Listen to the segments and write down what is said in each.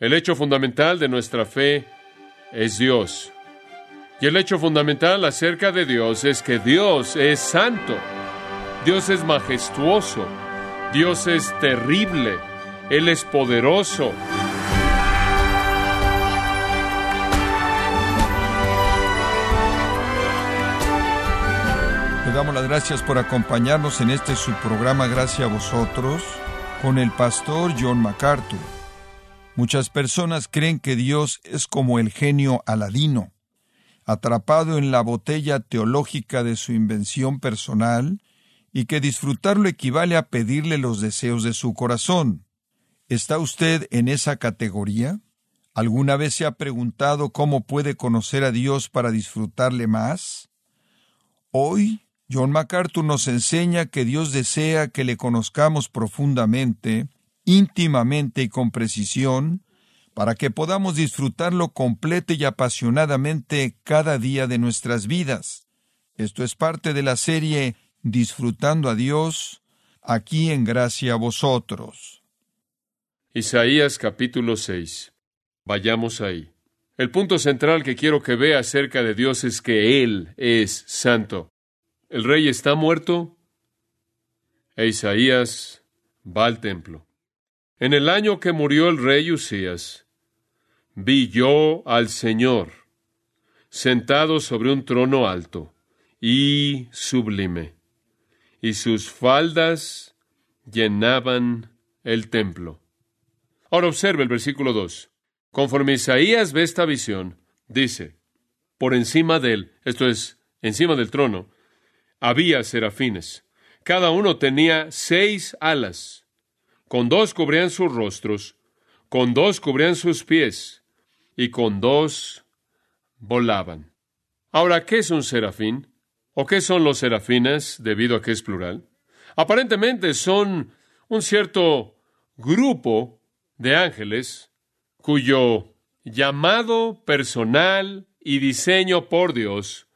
El hecho fundamental de nuestra fe es Dios. Y el hecho fundamental acerca de Dios es que Dios es santo. Dios es majestuoso. Dios es terrible. Él es poderoso. Le damos las gracias por acompañarnos en este su programa Gracias a vosotros con el pastor John MacArthur. Muchas personas creen que Dios es como el genio Aladino, atrapado en la botella teológica de su invención personal, y que disfrutarlo equivale a pedirle los deseos de su corazón. ¿Está usted en esa categoría? ¿Alguna vez se ha preguntado cómo puede conocer a Dios para disfrutarle más? Hoy John MacArthur nos enseña que Dios desea que le conozcamos profundamente, íntimamente y con precisión, para que podamos disfrutarlo completa y apasionadamente cada día de nuestras vidas. Esto es parte de la serie Disfrutando a Dios, aquí en gracia a vosotros. Isaías capítulo 6. Vayamos ahí. El punto central que quiero que vea acerca de Dios es que Él es santo. El rey está muerto e Isaías va al templo. En el año que murió el rey Usías, vi yo al Señor sentado sobre un trono alto y sublime, y sus faldas llenaban el templo. Ahora observe el versículo 2. Conforme Isaías ve esta visión, dice, por encima de él, esto es, encima del trono, había serafines. Cada uno tenía seis alas. Con dos cubrían sus rostros, con dos cubrían sus pies, y con dos volaban. Ahora, ¿qué es un serafín? ¿O qué son los serafines debido a que es plural? Aparentemente son un cierto grupo de ángeles cuyo llamado personal y diseño por Dios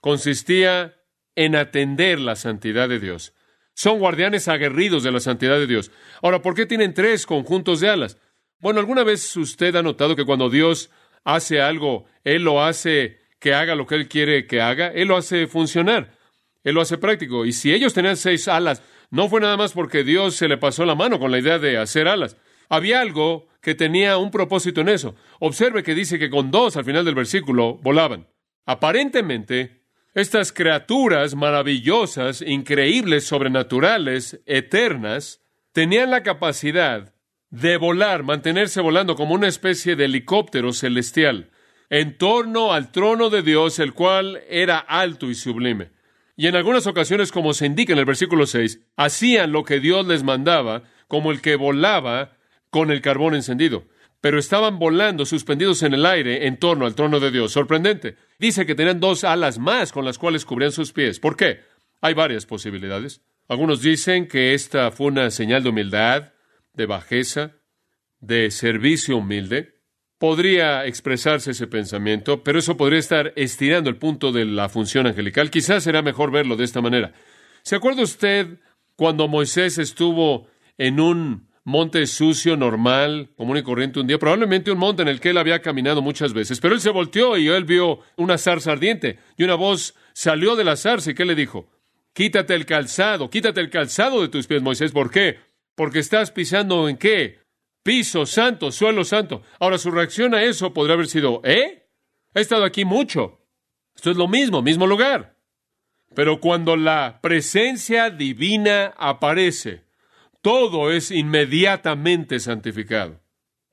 consistía en atender la santidad de Dios. Son guardianes aguerridos de la santidad de Dios. Ahora, ¿por qué tienen tres conjuntos de alas? Bueno, ¿alguna vez usted ha notado que cuando Dios hace algo, Él lo hace que haga lo que Él quiere que haga? Él lo hace funcionar. Él lo hace práctico. Y si ellos tenían seis alas, no fue nada más porque Dios se le pasó la mano con la idea de hacer alas. Había algo que tenía un propósito en eso. Observe que dice que con dos al final del versículo volaban. Aparentemente, estas criaturas maravillosas, increíbles, sobrenaturales, eternas, tenían la capacidad de volar, mantenerse volando como una especie de helicóptero celestial, en torno al trono de Dios, el cual era alto y sublime. Y en algunas ocasiones, como se indica en el versículo 6, hacían lo que Dios les mandaba, como el que volaba con el carbón encendido pero estaban volando suspendidos en el aire en torno al trono de Dios. Sorprendente. Dice que tenían dos alas más con las cuales cubrían sus pies. ¿Por qué? Hay varias posibilidades. Algunos dicen que esta fue una señal de humildad, de bajeza, de servicio humilde. Podría expresarse ese pensamiento, pero eso podría estar estirando el punto de la función angelical. Quizás será mejor verlo de esta manera. ¿Se acuerda usted cuando Moisés estuvo en un monte sucio, normal, común y corriente un día, probablemente un monte en el que él había caminado muchas veces, pero él se volteó y él vio una zarza ardiente y una voz salió de la zarza y ¿qué le dijo? Quítate el calzado, quítate el calzado de tus pies, Moisés. ¿Por qué? Porque estás pisando en qué? Piso santo, suelo santo. Ahora su reacción a eso podría haber sido, ¿eh? He estado aquí mucho. Esto es lo mismo, mismo lugar. Pero cuando la presencia divina aparece, todo es inmediatamente santificado.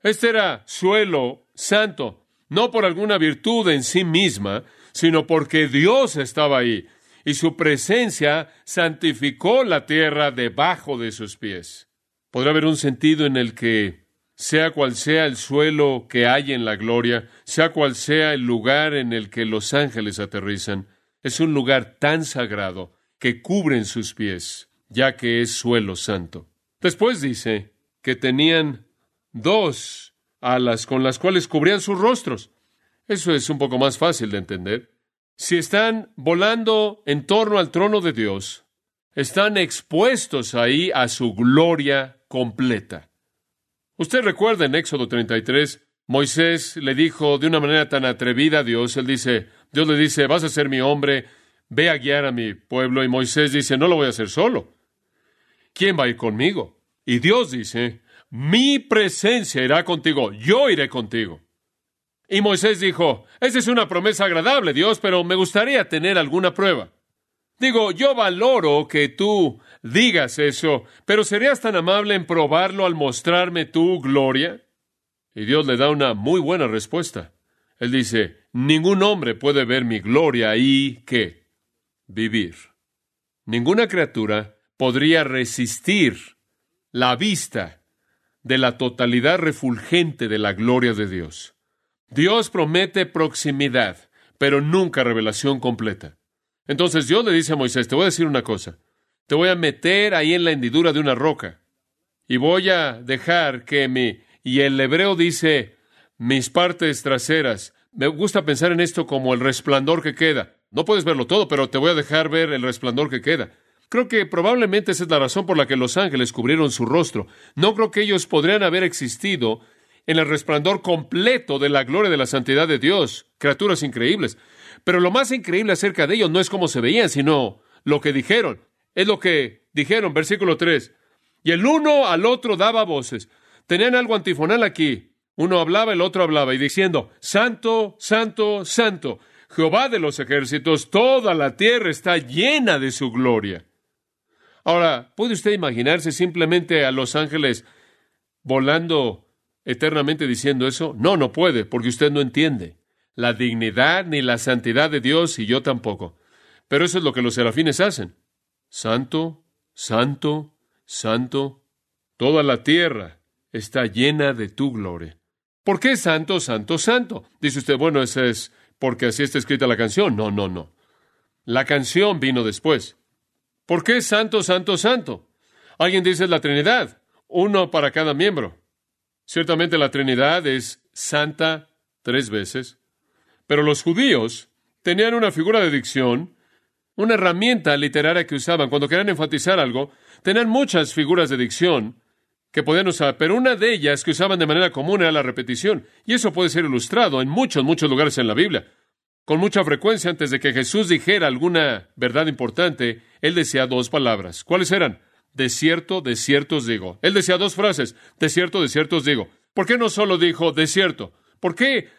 Este era suelo santo, no por alguna virtud en sí misma, sino porque Dios estaba ahí y su presencia santificó la tierra debajo de sus pies. Podrá haber un sentido en el que, sea cual sea el suelo que hay en la gloria, sea cual sea el lugar en el que los ángeles aterrizan, es un lugar tan sagrado que cubren sus pies, ya que es suelo santo. Después dice que tenían dos alas con las cuales cubrían sus rostros. Eso es un poco más fácil de entender. Si están volando en torno al trono de Dios, están expuestos ahí a su gloria completa. Usted recuerda en Éxodo 33, Moisés le dijo de una manera tan atrevida a Dios, él dice, Dios le dice, vas a ser mi hombre, ve a guiar a mi pueblo, y Moisés dice, no lo voy a hacer solo. ¿Quién va a ir conmigo? Y Dios dice, mi presencia irá contigo, yo iré contigo. Y Moisés dijo, esa es una promesa agradable, Dios, pero me gustaría tener alguna prueba. Digo, yo valoro que tú digas eso, pero ¿serías tan amable en probarlo al mostrarme tu gloria? Y Dios le da una muy buena respuesta. Él dice, ningún hombre puede ver mi gloria y qué? Vivir. Ninguna criatura podría resistir la vista de la totalidad refulgente de la gloria de Dios. Dios promete proximidad, pero nunca revelación completa. Entonces Dios le dice a Moisés, te voy a decir una cosa, te voy a meter ahí en la hendidura de una roca y voy a dejar que mi... Y el hebreo dice, mis partes traseras. Me gusta pensar en esto como el resplandor que queda. No puedes verlo todo, pero te voy a dejar ver el resplandor que queda. Creo que probablemente esa es la razón por la que los ángeles cubrieron su rostro. No creo que ellos podrían haber existido en el resplandor completo de la gloria de la santidad de Dios. Criaturas increíbles. Pero lo más increíble acerca de ellos no es cómo se veían, sino lo que dijeron. Es lo que dijeron, versículo 3. Y el uno al otro daba voces. Tenían algo antifonal aquí. Uno hablaba, el otro hablaba, y diciendo, Santo, Santo, Santo, Jehová de los ejércitos, toda la tierra está llena de su gloria. Ahora, ¿puede usted imaginarse simplemente a los ángeles volando eternamente diciendo eso? No, no puede, porque usted no entiende la dignidad ni la santidad de Dios y yo tampoco. Pero eso es lo que los serafines hacen. Santo, santo, santo, toda la tierra está llena de tu gloria. ¿Por qué santo, santo, santo? Dice usted, bueno, eso es porque así está escrita la canción. No, no, no. La canción vino después. ¿Por qué santo, santo, santo? Alguien dice la Trinidad, uno para cada miembro. Ciertamente la Trinidad es santa tres veces, pero los judíos tenían una figura de dicción, una herramienta literaria que usaban cuando querían enfatizar algo, tenían muchas figuras de dicción que podían usar, pero una de ellas que usaban de manera común era la repetición, y eso puede ser ilustrado en muchos, muchos lugares en la Biblia. Con mucha frecuencia, antes de que Jesús dijera alguna verdad importante, él decía dos palabras. ¿Cuáles eran? De cierto, de cierto os digo. Él decía dos frases. De cierto, de cierto os digo. ¿Por qué no solo dijo de cierto? ¿Por qué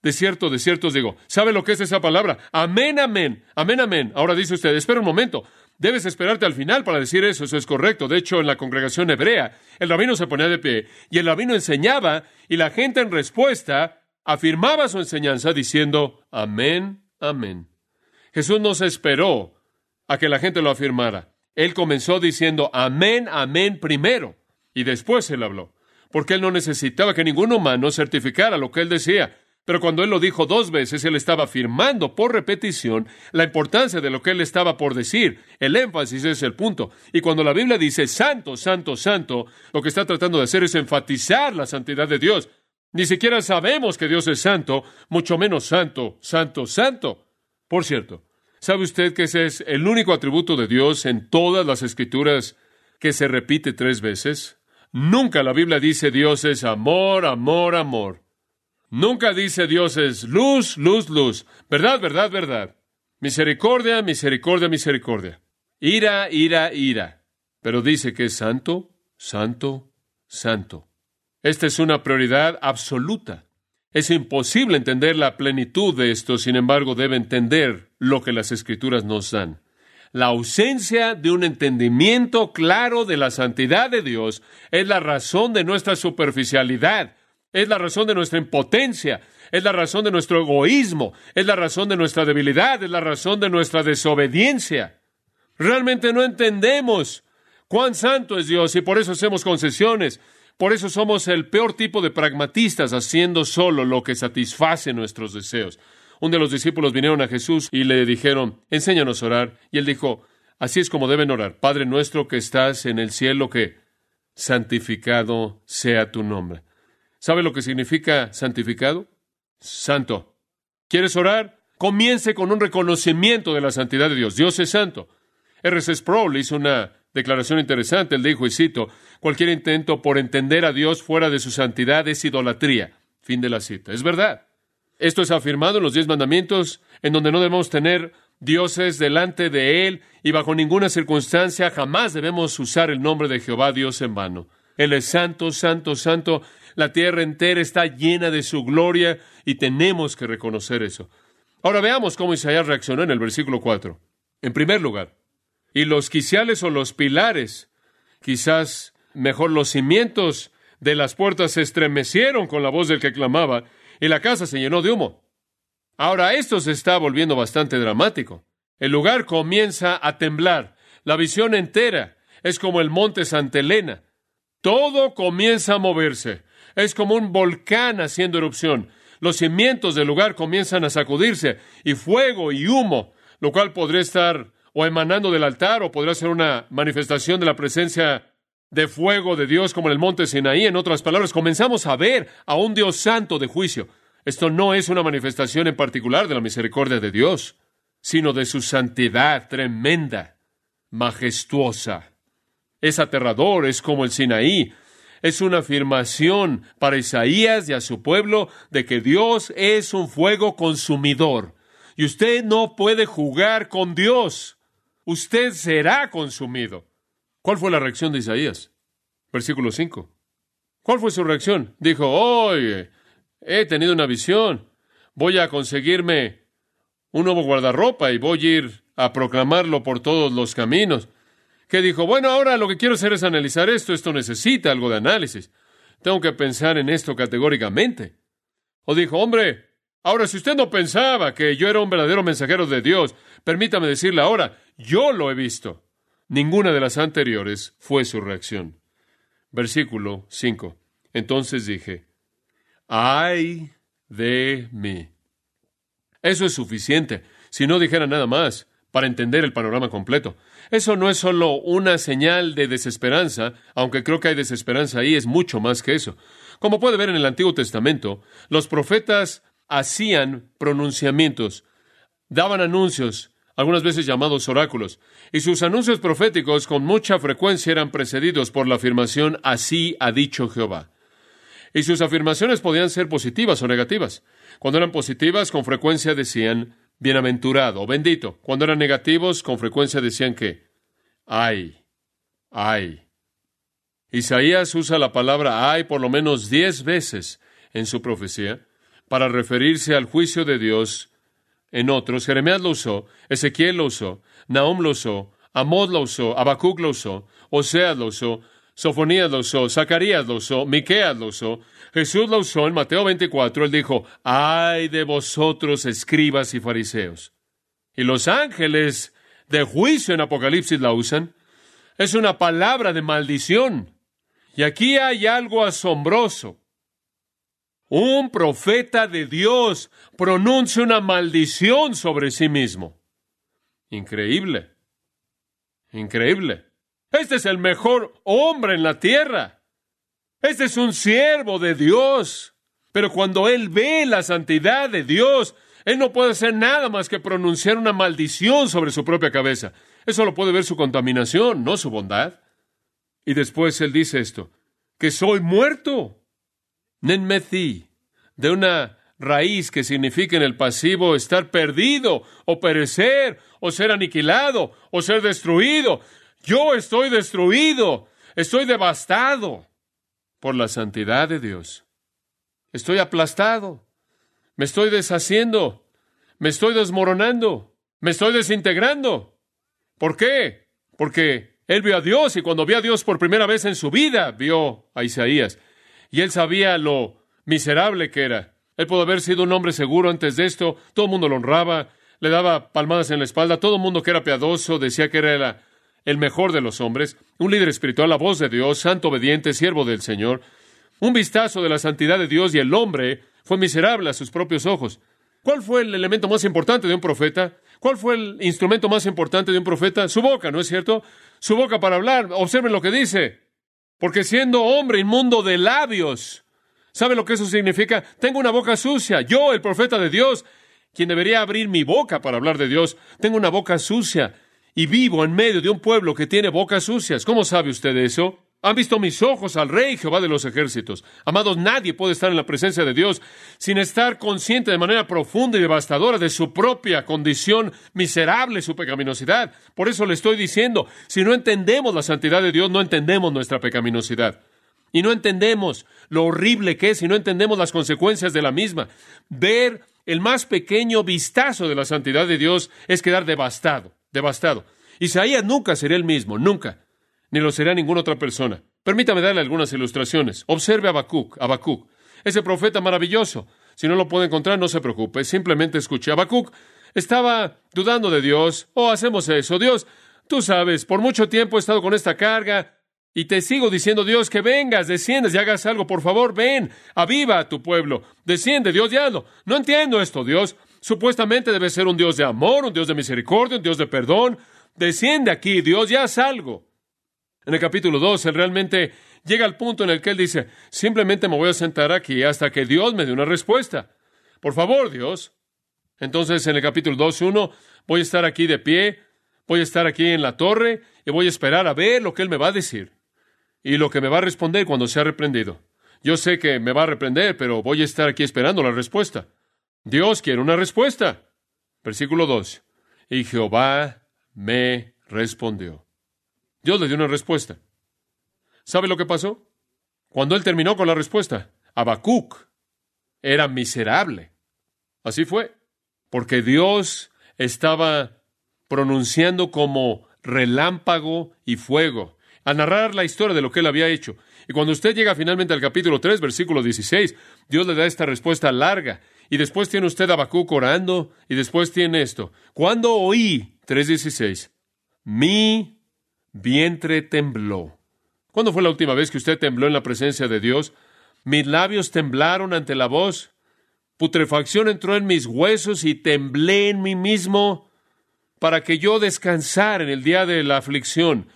de cierto, de cierto os digo. ¿Sabe lo que es esa palabra? Amén, amén, amén, amén. Ahora dice usted, espera un momento. Debes esperarte al final para decir eso, eso es correcto. De hecho, en la congregación hebrea, el rabino se ponía de pie y el rabino enseñaba y la gente en respuesta afirmaba su enseñanza diciendo, amén, amén. Jesús no se esperó a que la gente lo afirmara. Él comenzó diciendo, amén, amén primero y después él habló, porque él no necesitaba que ningún humano certificara lo que él decía. Pero cuando él lo dijo dos veces, él estaba afirmando por repetición la importancia de lo que él estaba por decir. El énfasis es el punto. Y cuando la Biblia dice santo, santo, santo, lo que está tratando de hacer es enfatizar la santidad de Dios. Ni siquiera sabemos que Dios es santo, mucho menos santo, santo, santo. Por cierto, ¿sabe usted que ese es el único atributo de Dios en todas las escrituras que se repite tres veces? Nunca la Biblia dice Dios es amor, amor, amor. Nunca dice Dios es luz, luz, luz. Verdad, verdad, verdad. Misericordia, misericordia, misericordia. Ira, ira, ira. Pero dice que es santo, santo, santo. Esta es una prioridad absoluta. Es imposible entender la plenitud de esto, sin embargo, debe entender lo que las escrituras nos dan. La ausencia de un entendimiento claro de la santidad de Dios es la razón de nuestra superficialidad, es la razón de nuestra impotencia, es la razón de nuestro egoísmo, es la razón de nuestra debilidad, es la razón de nuestra desobediencia. Realmente no entendemos cuán santo es Dios y por eso hacemos concesiones. Por eso somos el peor tipo de pragmatistas haciendo solo lo que satisface nuestros deseos. Un de los discípulos vinieron a Jesús y le dijeron, enséñanos a orar. Y él dijo, así es como deben orar. Padre nuestro que estás en el cielo, que santificado sea tu nombre. ¿Sabe lo que significa santificado? Santo. ¿Quieres orar? Comience con un reconocimiento de la santidad de Dios. Dios es santo. R.C. Sproul hizo una declaración interesante. Él dijo, y cito, cualquier intento por entender a Dios fuera de su santidad es idolatría. Fin de la cita. Es verdad. Esto es afirmado en los diez mandamientos, en donde no debemos tener dioses delante de Él y bajo ninguna circunstancia jamás debemos usar el nombre de Jehová Dios en vano. Él es santo, santo, santo. La tierra entera está llena de su gloria y tenemos que reconocer eso. Ahora veamos cómo Isaías reaccionó en el versículo 4. En primer lugar, y los quiciales o los pilares, quizás mejor los cimientos de las puertas se estremecieron con la voz del que clamaba, y la casa se llenó de humo. Ahora esto se está volviendo bastante dramático. El lugar comienza a temblar. La visión entera es como el monte Santa Elena. Todo comienza a moverse. Es como un volcán haciendo erupción. Los cimientos del lugar comienzan a sacudirse y fuego y humo, lo cual podría estar o emanando del altar o podría ser una manifestación de la presencia de fuego de Dios como en el monte Sinaí. En otras palabras, comenzamos a ver a un Dios santo de juicio. Esto no es una manifestación en particular de la misericordia de Dios, sino de su santidad tremenda, majestuosa. Es aterrador, es como el Sinaí. Es una afirmación para Isaías y a su pueblo de que Dios es un fuego consumidor. Y usted no puede jugar con Dios. Usted será consumido. ¿Cuál fue la reacción de Isaías? Versículo 5. ¿Cuál fue su reacción? Dijo, oye, he tenido una visión. Voy a conseguirme un nuevo guardarropa y voy a ir a proclamarlo por todos los caminos que dijo, bueno, ahora lo que quiero hacer es analizar esto, esto necesita algo de análisis. Tengo que pensar en esto categóricamente. O dijo, hombre, ahora si usted no pensaba que yo era un verdadero mensajero de Dios, permítame decirle ahora, yo lo he visto. Ninguna de las anteriores fue su reacción. Versículo 5. Entonces dije, ay de mí. Eso es suficiente. Si no dijera nada más, para entender el panorama completo. Eso no es solo una señal de desesperanza, aunque creo que hay desesperanza ahí, es mucho más que eso. Como puede ver en el Antiguo Testamento, los profetas hacían pronunciamientos, daban anuncios, algunas veces llamados oráculos, y sus anuncios proféticos con mucha frecuencia eran precedidos por la afirmación así ha dicho Jehová. Y sus afirmaciones podían ser positivas o negativas. Cuando eran positivas, con frecuencia decían bienaventurado o bendito. Cuando eran negativos, con frecuencia decían que, ay, ay. Isaías usa la palabra ay por lo menos diez veces en su profecía para referirse al juicio de Dios en otros. Jeremías lo usó, Ezequiel lo usó, Nahum lo usó, Amod lo usó, Habacuc lo usó, Oseas lo usó, Sofonías lo usó, Zacarías lo usó, Miqueas lo usó, Jesús lo usó en Mateo 24, él dijo, ay de vosotros escribas y fariseos. Y los ángeles de juicio en Apocalipsis la usan. Es una palabra de maldición. Y aquí hay algo asombroso. Un profeta de Dios pronuncia una maldición sobre sí mismo. Increíble. Increíble. Este es el mejor hombre en la tierra. Este es un siervo de Dios. Pero cuando él ve la santidad de Dios, él no puede hacer nada más que pronunciar una maldición sobre su propia cabeza. Eso lo puede ver su contaminación, no su bondad. Y después él dice esto, que soy muerto. Nenmethi, de una raíz que significa en el pasivo estar perdido, o perecer, o ser aniquilado, o ser destruido. Yo estoy destruido, estoy devastado por la santidad de Dios. Estoy aplastado, me estoy deshaciendo, me estoy desmoronando, me estoy desintegrando. ¿Por qué? Porque él vio a Dios y cuando vio a Dios por primera vez en su vida, vio a Isaías. Y él sabía lo miserable que era. Él pudo haber sido un hombre seguro antes de esto, todo el mundo lo honraba, le daba palmadas en la espalda, todo el mundo que era piadoso decía que era el mejor de los hombres, un líder espiritual, la voz de Dios, santo obediente, siervo del Señor. Un vistazo de la santidad de Dios y el hombre fue miserable a sus propios ojos. ¿Cuál fue el elemento más importante de un profeta? ¿Cuál fue el instrumento más importante de un profeta? Su boca, ¿no es cierto? Su boca para hablar. Observen lo que dice. Porque siendo hombre inmundo de labios, ¿sabe lo que eso significa? Tengo una boca sucia. Yo, el profeta de Dios, quien debería abrir mi boca para hablar de Dios, tengo una boca sucia y vivo en medio de un pueblo que tiene bocas sucias. ¿Cómo sabe usted eso? Han visto mis ojos al Rey Jehová de los ejércitos. Amados, nadie puede estar en la presencia de Dios sin estar consciente de manera profunda y devastadora de su propia condición miserable, su pecaminosidad. Por eso le estoy diciendo, si no entendemos la santidad de Dios, no entendemos nuestra pecaminosidad. Y no entendemos lo horrible que es y no entendemos las consecuencias de la misma. Ver el más pequeño vistazo de la santidad de Dios es quedar devastado, devastado. Isaías nunca sería el mismo, nunca ni lo será ninguna otra persona. Permítame darle algunas ilustraciones. Observe a Habacuc, Habacuc, ese profeta maravilloso. Si no lo puede encontrar, no se preocupe, simplemente escuche. Habacuc estaba dudando de Dios. Oh, hacemos eso. Dios, tú sabes, por mucho tiempo he estado con esta carga y te sigo diciendo, Dios, que vengas, desciendas y hagas algo, por favor, ven, aviva a tu pueblo. Desciende, Dios, ya hazlo. No entiendo esto, Dios. Supuestamente debe ser un Dios de amor, un Dios de misericordia, un Dios de perdón. Desciende aquí, Dios, ya haz algo. En el capítulo 2, él realmente llega al punto en el que él dice, simplemente me voy a sentar aquí hasta que Dios me dé una respuesta. Por favor, Dios. Entonces, en el capítulo 2, 1, voy a estar aquí de pie, voy a estar aquí en la torre y voy a esperar a ver lo que él me va a decir y lo que me va a responder cuando sea reprendido. Yo sé que me va a reprender, pero voy a estar aquí esperando la respuesta. Dios quiere una respuesta. Versículo 2. Y Jehová me respondió. Dios le dio una respuesta. ¿Sabe lo que pasó? Cuando él terminó con la respuesta, Habacuc era miserable. Así fue, porque Dios estaba pronunciando como relámpago y fuego, a narrar la historia de lo que él había hecho. Y cuando usted llega finalmente al capítulo 3, versículo 16, Dios le da esta respuesta larga. Y después tiene usted a Habacuc orando, y después tiene esto. Cuando oí, 3.16, mi vientre tembló. ¿Cuándo fue la última vez que usted tembló en la presencia de Dios? Mis labios temblaron ante la voz. Putrefacción entró en mis huesos y temblé en mí mismo para que yo descansara en el día de la aflicción.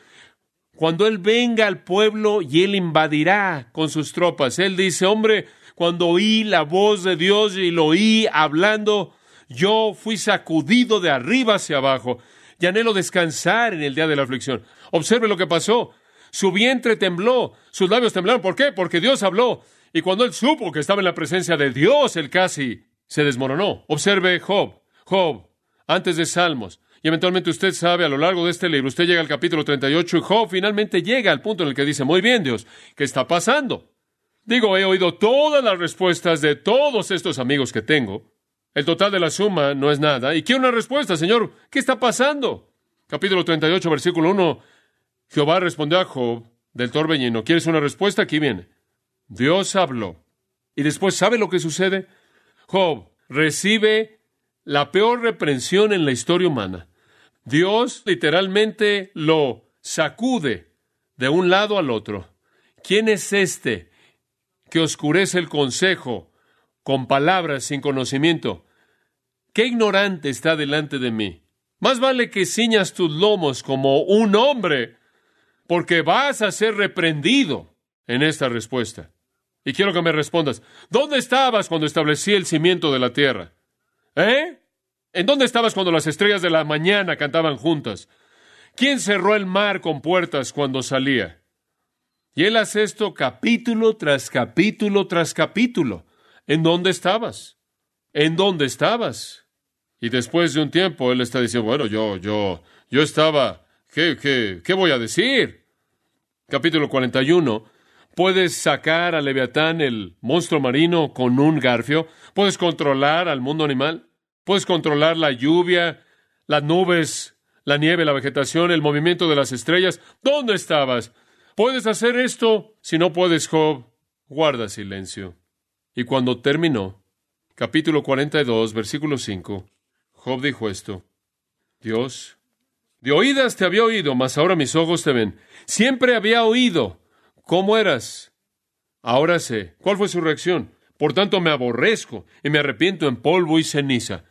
Cuando Él venga al pueblo y Él invadirá con sus tropas. Él dice, hombre, cuando oí la voz de Dios y lo oí hablando, yo fui sacudido de arriba hacia abajo y anhelo descansar en el día de la aflicción. Observe lo que pasó. Su vientre tembló, sus labios temblaron. ¿Por qué? Porque Dios habló. Y cuando él supo que estaba en la presencia de Dios, él casi se desmoronó. Observe Job, Job, antes de Salmos. Y eventualmente usted sabe, a lo largo de este libro, usted llega al capítulo 38 y Job finalmente llega al punto en el que dice, muy bien Dios, ¿qué está pasando? Digo, he oído todas las respuestas de todos estos amigos que tengo. El total de la suma no es nada. Y quiero una respuesta, Señor. ¿Qué está pasando? Capítulo 38, versículo 1. Jehová respondió a Job del torbellino. ¿Quieres una respuesta? Aquí viene. Dios habló. Y después, ¿sabe lo que sucede? Job recibe la peor reprensión en la historia humana. Dios literalmente lo sacude de un lado al otro. ¿Quién es este que oscurece el consejo con palabras sin conocimiento. Qué ignorante está delante de mí. Más vale que ciñas tus lomos como un hombre, porque vas a ser reprendido en esta respuesta. Y quiero que me respondas, ¿dónde estabas cuando establecí el cimiento de la tierra? ¿Eh? ¿En dónde estabas cuando las estrellas de la mañana cantaban juntas? ¿Quién cerró el mar con puertas cuando salía? Y él hace esto capítulo tras capítulo tras capítulo. ¿En dónde estabas? ¿En dónde estabas? Y después de un tiempo él está diciendo, bueno, yo, yo, yo estaba, ¿qué, qué, qué voy a decir? Capítulo 41. Puedes sacar a Leviatán, el monstruo marino, con un garfio. Puedes controlar al mundo animal. Puedes controlar la lluvia, las nubes, la nieve, la vegetación, el movimiento de las estrellas. ¿Dónde estabas? ¿Puedes hacer esto? Si no puedes, Job, guarda silencio. Y cuando terminó, capítulo 42, versículo 5, Job dijo esto, Dios, de oídas te había oído, mas ahora mis ojos te ven. Siempre había oído cómo eras. Ahora sé. ¿Cuál fue su reacción? Por tanto me aborrezco y me arrepiento en polvo y ceniza.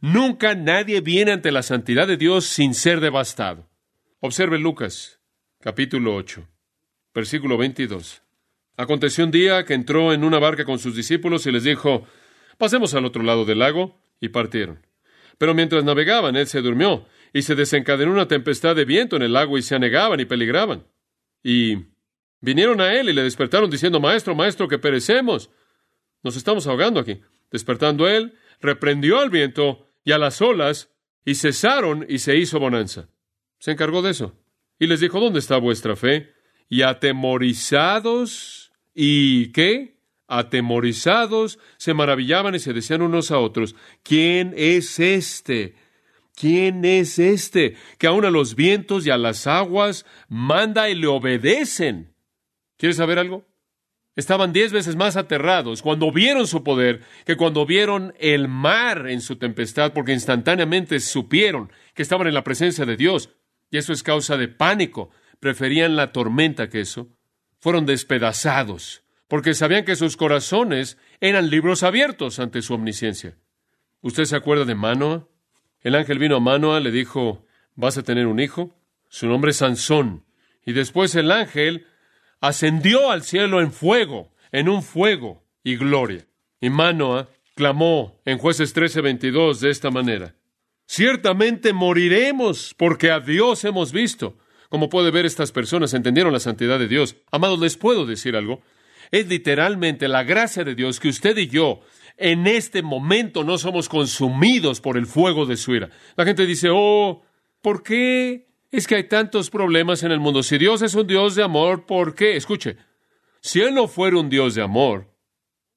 Nunca nadie viene ante la santidad de Dios sin ser devastado. Observe Lucas, capítulo 8, versículo 22. Aconteció un día que entró en una barca con sus discípulos y les dijo, pasemos al otro lado del lago, y partieron. Pero mientras navegaban, él se durmió, y se desencadenó una tempestad de viento en el agua y se anegaban y peligraban. Y vinieron a él y le despertaron diciendo, Maestro, Maestro, que perecemos. Nos estamos ahogando aquí. Despertando él, reprendió al viento y a las olas, y cesaron y se hizo bonanza. Se encargó de eso. Y les dijo, ¿dónde está vuestra fe? Y atemorizados, ¿y qué? Atemorizados, se maravillaban y se decían unos a otros, ¿quién es este? ¿Quién es este que aun a los vientos y a las aguas manda y le obedecen? ¿Quieres saber algo? Estaban diez veces más aterrados cuando vieron su poder que cuando vieron el mar en su tempestad, porque instantáneamente supieron que estaban en la presencia de Dios. Y eso es causa de pánico. Preferían la tormenta que eso. Fueron despedazados, porque sabían que sus corazones eran libros abiertos ante su omnisciencia. ¿Usted se acuerda de Manoa? El ángel vino a Manoa, le dijo, vas a tener un hijo. Su nombre es Sansón. Y después el ángel ascendió al cielo en fuego, en un fuego y gloria. Y Manoah clamó en jueces 13:22 de esta manera, ciertamente moriremos porque a Dios hemos visto. Como puede ver, estas personas entendieron la santidad de Dios. Amados, les puedo decir algo. Es literalmente la gracia de Dios que usted y yo en este momento no somos consumidos por el fuego de su ira. La gente dice, oh, ¿por qué es que hay tantos problemas en el mundo. Si Dios es un Dios de amor, ¿por qué? Escuche, si Él no fuera un Dios de amor,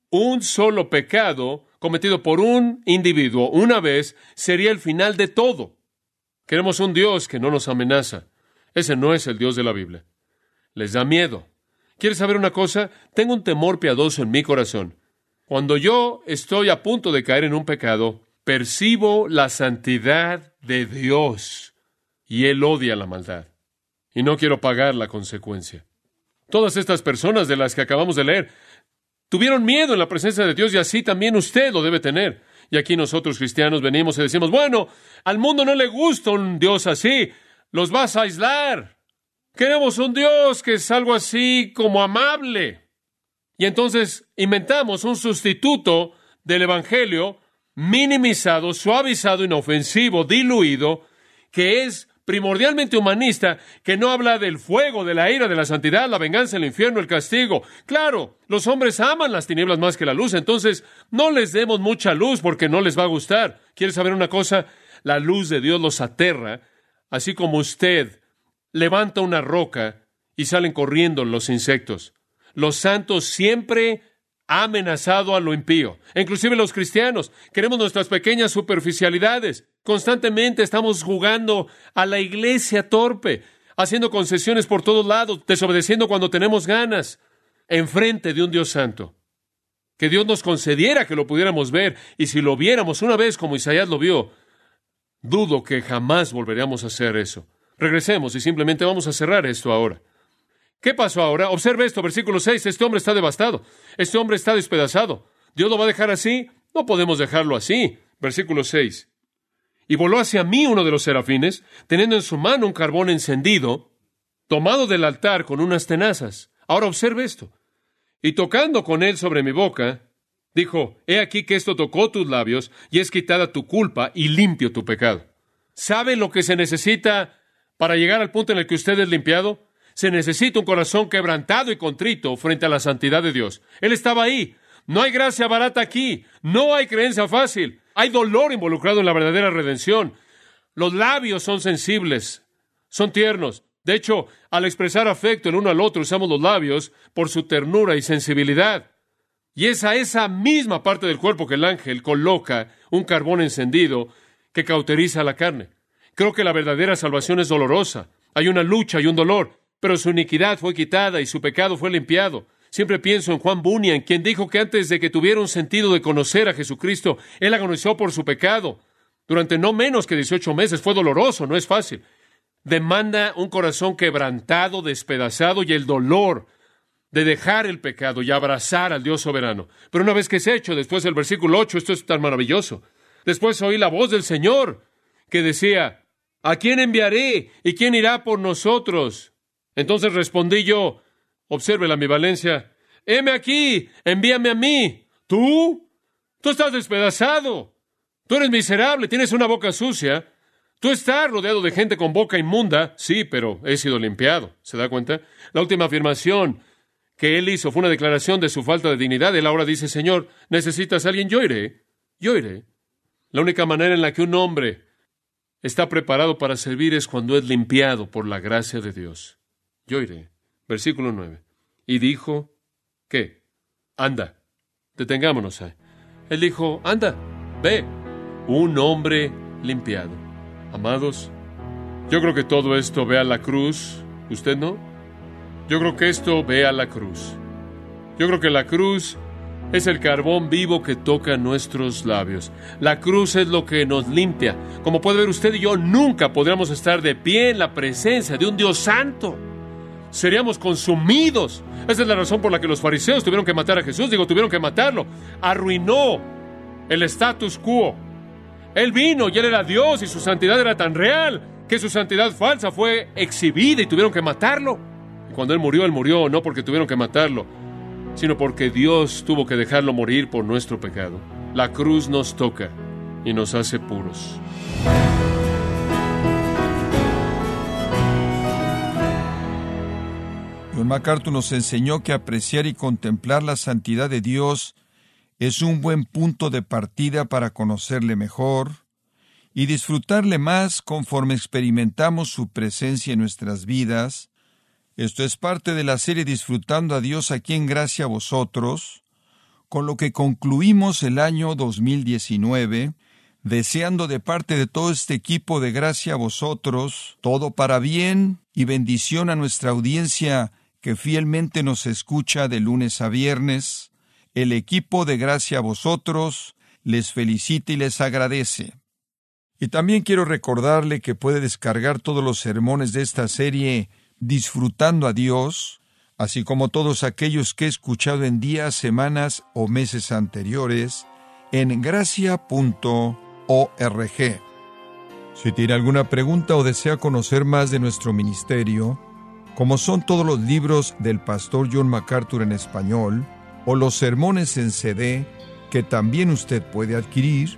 un solo pecado cometido por un individuo una vez sería el final de todo. Queremos un Dios que no nos amenaza. Ese no es el Dios de la Biblia. Les da miedo. ¿Quieres saber una cosa? Tengo un temor piadoso en mi corazón. Cuando yo estoy a punto de caer en un pecado, percibo la santidad de Dios y él odia la maldad. Y no quiero pagar la consecuencia. Todas estas personas de las que acabamos de leer tuvieron miedo en la presencia de Dios y así también usted lo debe tener. Y aquí nosotros cristianos venimos y decimos, bueno, al mundo no le gusta un Dios así, los vas a aislar. Queremos un Dios que es algo así como amable. Y entonces inventamos un sustituto del Evangelio minimizado, suavizado, inofensivo, diluido, que es primordialmente humanista que no habla del fuego, de la ira, de la santidad, la venganza, el infierno, el castigo. Claro, los hombres aman las tinieblas más que la luz, entonces no les demos mucha luz porque no les va a gustar. ¿Quieres saber una cosa? La luz de Dios los aterra, así como usted levanta una roca y salen corriendo los insectos. Los santos siempre ha amenazado a lo impío, inclusive los cristianos. Queremos nuestras pequeñas superficialidades. Constantemente estamos jugando a la iglesia torpe, haciendo concesiones por todos lados, desobedeciendo cuando tenemos ganas, enfrente de un Dios santo. Que Dios nos concediera que lo pudiéramos ver, y si lo viéramos una vez como Isaías lo vio, dudo que jamás volveríamos a hacer eso. Regresemos y simplemente vamos a cerrar esto ahora. ¿Qué pasó ahora? Observe esto, versículo 6. Este hombre está devastado. Este hombre está despedazado. ¿Dios lo va a dejar así? No podemos dejarlo así. Versículo 6. Y voló hacia mí uno de los serafines, teniendo en su mano un carbón encendido, tomado del altar con unas tenazas. Ahora observe esto. Y tocando con él sobre mi boca, dijo, He aquí que esto tocó tus labios, y es quitada tu culpa y limpio tu pecado. ¿Sabe lo que se necesita para llegar al punto en el que usted es limpiado? Se necesita un corazón quebrantado y contrito frente a la santidad de Dios. Él estaba ahí. No hay gracia barata aquí. No hay creencia fácil. Hay dolor involucrado en la verdadera redención. Los labios son sensibles, son tiernos. De hecho, al expresar afecto el uno al otro, usamos los labios por su ternura y sensibilidad. Y es a esa misma parte del cuerpo que el ángel coloca un carbón encendido que cauteriza la carne. Creo que la verdadera salvación es dolorosa. Hay una lucha y un dolor, pero su iniquidad fue quitada y su pecado fue limpiado. Siempre pienso en Juan Bunyan, quien dijo que antes de que tuviera un sentido de conocer a Jesucristo, él agonizó por su pecado. Durante no menos que 18 meses fue doloroso, no es fácil. Demanda un corazón quebrantado, despedazado y el dolor de dejar el pecado y abrazar al Dios soberano. Pero una vez que es hecho, después del versículo 8, esto es tan maravilloso. Después oí la voz del Señor que decía, ¿A quién enviaré y quién irá por nosotros? Entonces respondí yo, Observe la ambivalencia. Heme aquí, envíame a mí. ¿Tú? Tú estás despedazado. Tú eres miserable, tienes una boca sucia. Tú estás rodeado de gente con boca inmunda, sí, pero he sido limpiado. ¿Se da cuenta? La última afirmación que él hizo fue una declaración de su falta de dignidad. Él ahora dice, Señor, ¿necesitas a alguien? Yo iré, yo iré. La única manera en la que un hombre está preparado para servir es cuando es limpiado por la gracia de Dios. Yo iré. Versículo 9. Y dijo, ¿qué? Anda, detengámonos ahí. Él dijo, anda, ve, un hombre limpiado. Amados, yo creo que todo esto ve a la cruz, ¿usted no? Yo creo que esto ve a la cruz. Yo creo que la cruz es el carbón vivo que toca nuestros labios. La cruz es lo que nos limpia. Como puede ver usted y yo, nunca podríamos estar de pie en la presencia de un Dios santo. Seríamos consumidos. Esa es la razón por la que los fariseos tuvieron que matar a Jesús. Digo, tuvieron que matarlo. Arruinó el status quo. Él vino y él era Dios y su santidad era tan real que su santidad falsa fue exhibida y tuvieron que matarlo. Cuando él murió, él murió no porque tuvieron que matarlo, sino porque Dios tuvo que dejarlo morir por nuestro pecado. La cruz nos toca y nos hace puros. John MacArthur nos enseñó que apreciar y contemplar la santidad de Dios es un buen punto de partida para conocerle mejor y disfrutarle más conforme experimentamos su presencia en nuestras vidas. Esto es parte de la serie Disfrutando a Dios aquí en Gracia a vosotros, con lo que concluimos el año 2019, deseando de parte de todo este equipo de Gracia a vosotros todo para bien y bendición a nuestra audiencia que fielmente nos escucha de lunes a viernes, el equipo de Gracia a vosotros les felicita y les agradece. Y también quiero recordarle que puede descargar todos los sermones de esta serie Disfrutando a Dios, así como todos aquellos que he escuchado en días, semanas o meses anteriores, en gracia.org. Si tiene alguna pregunta o desea conocer más de nuestro ministerio, como son todos los libros del pastor John MacArthur en español, o los sermones en CD que también usted puede adquirir,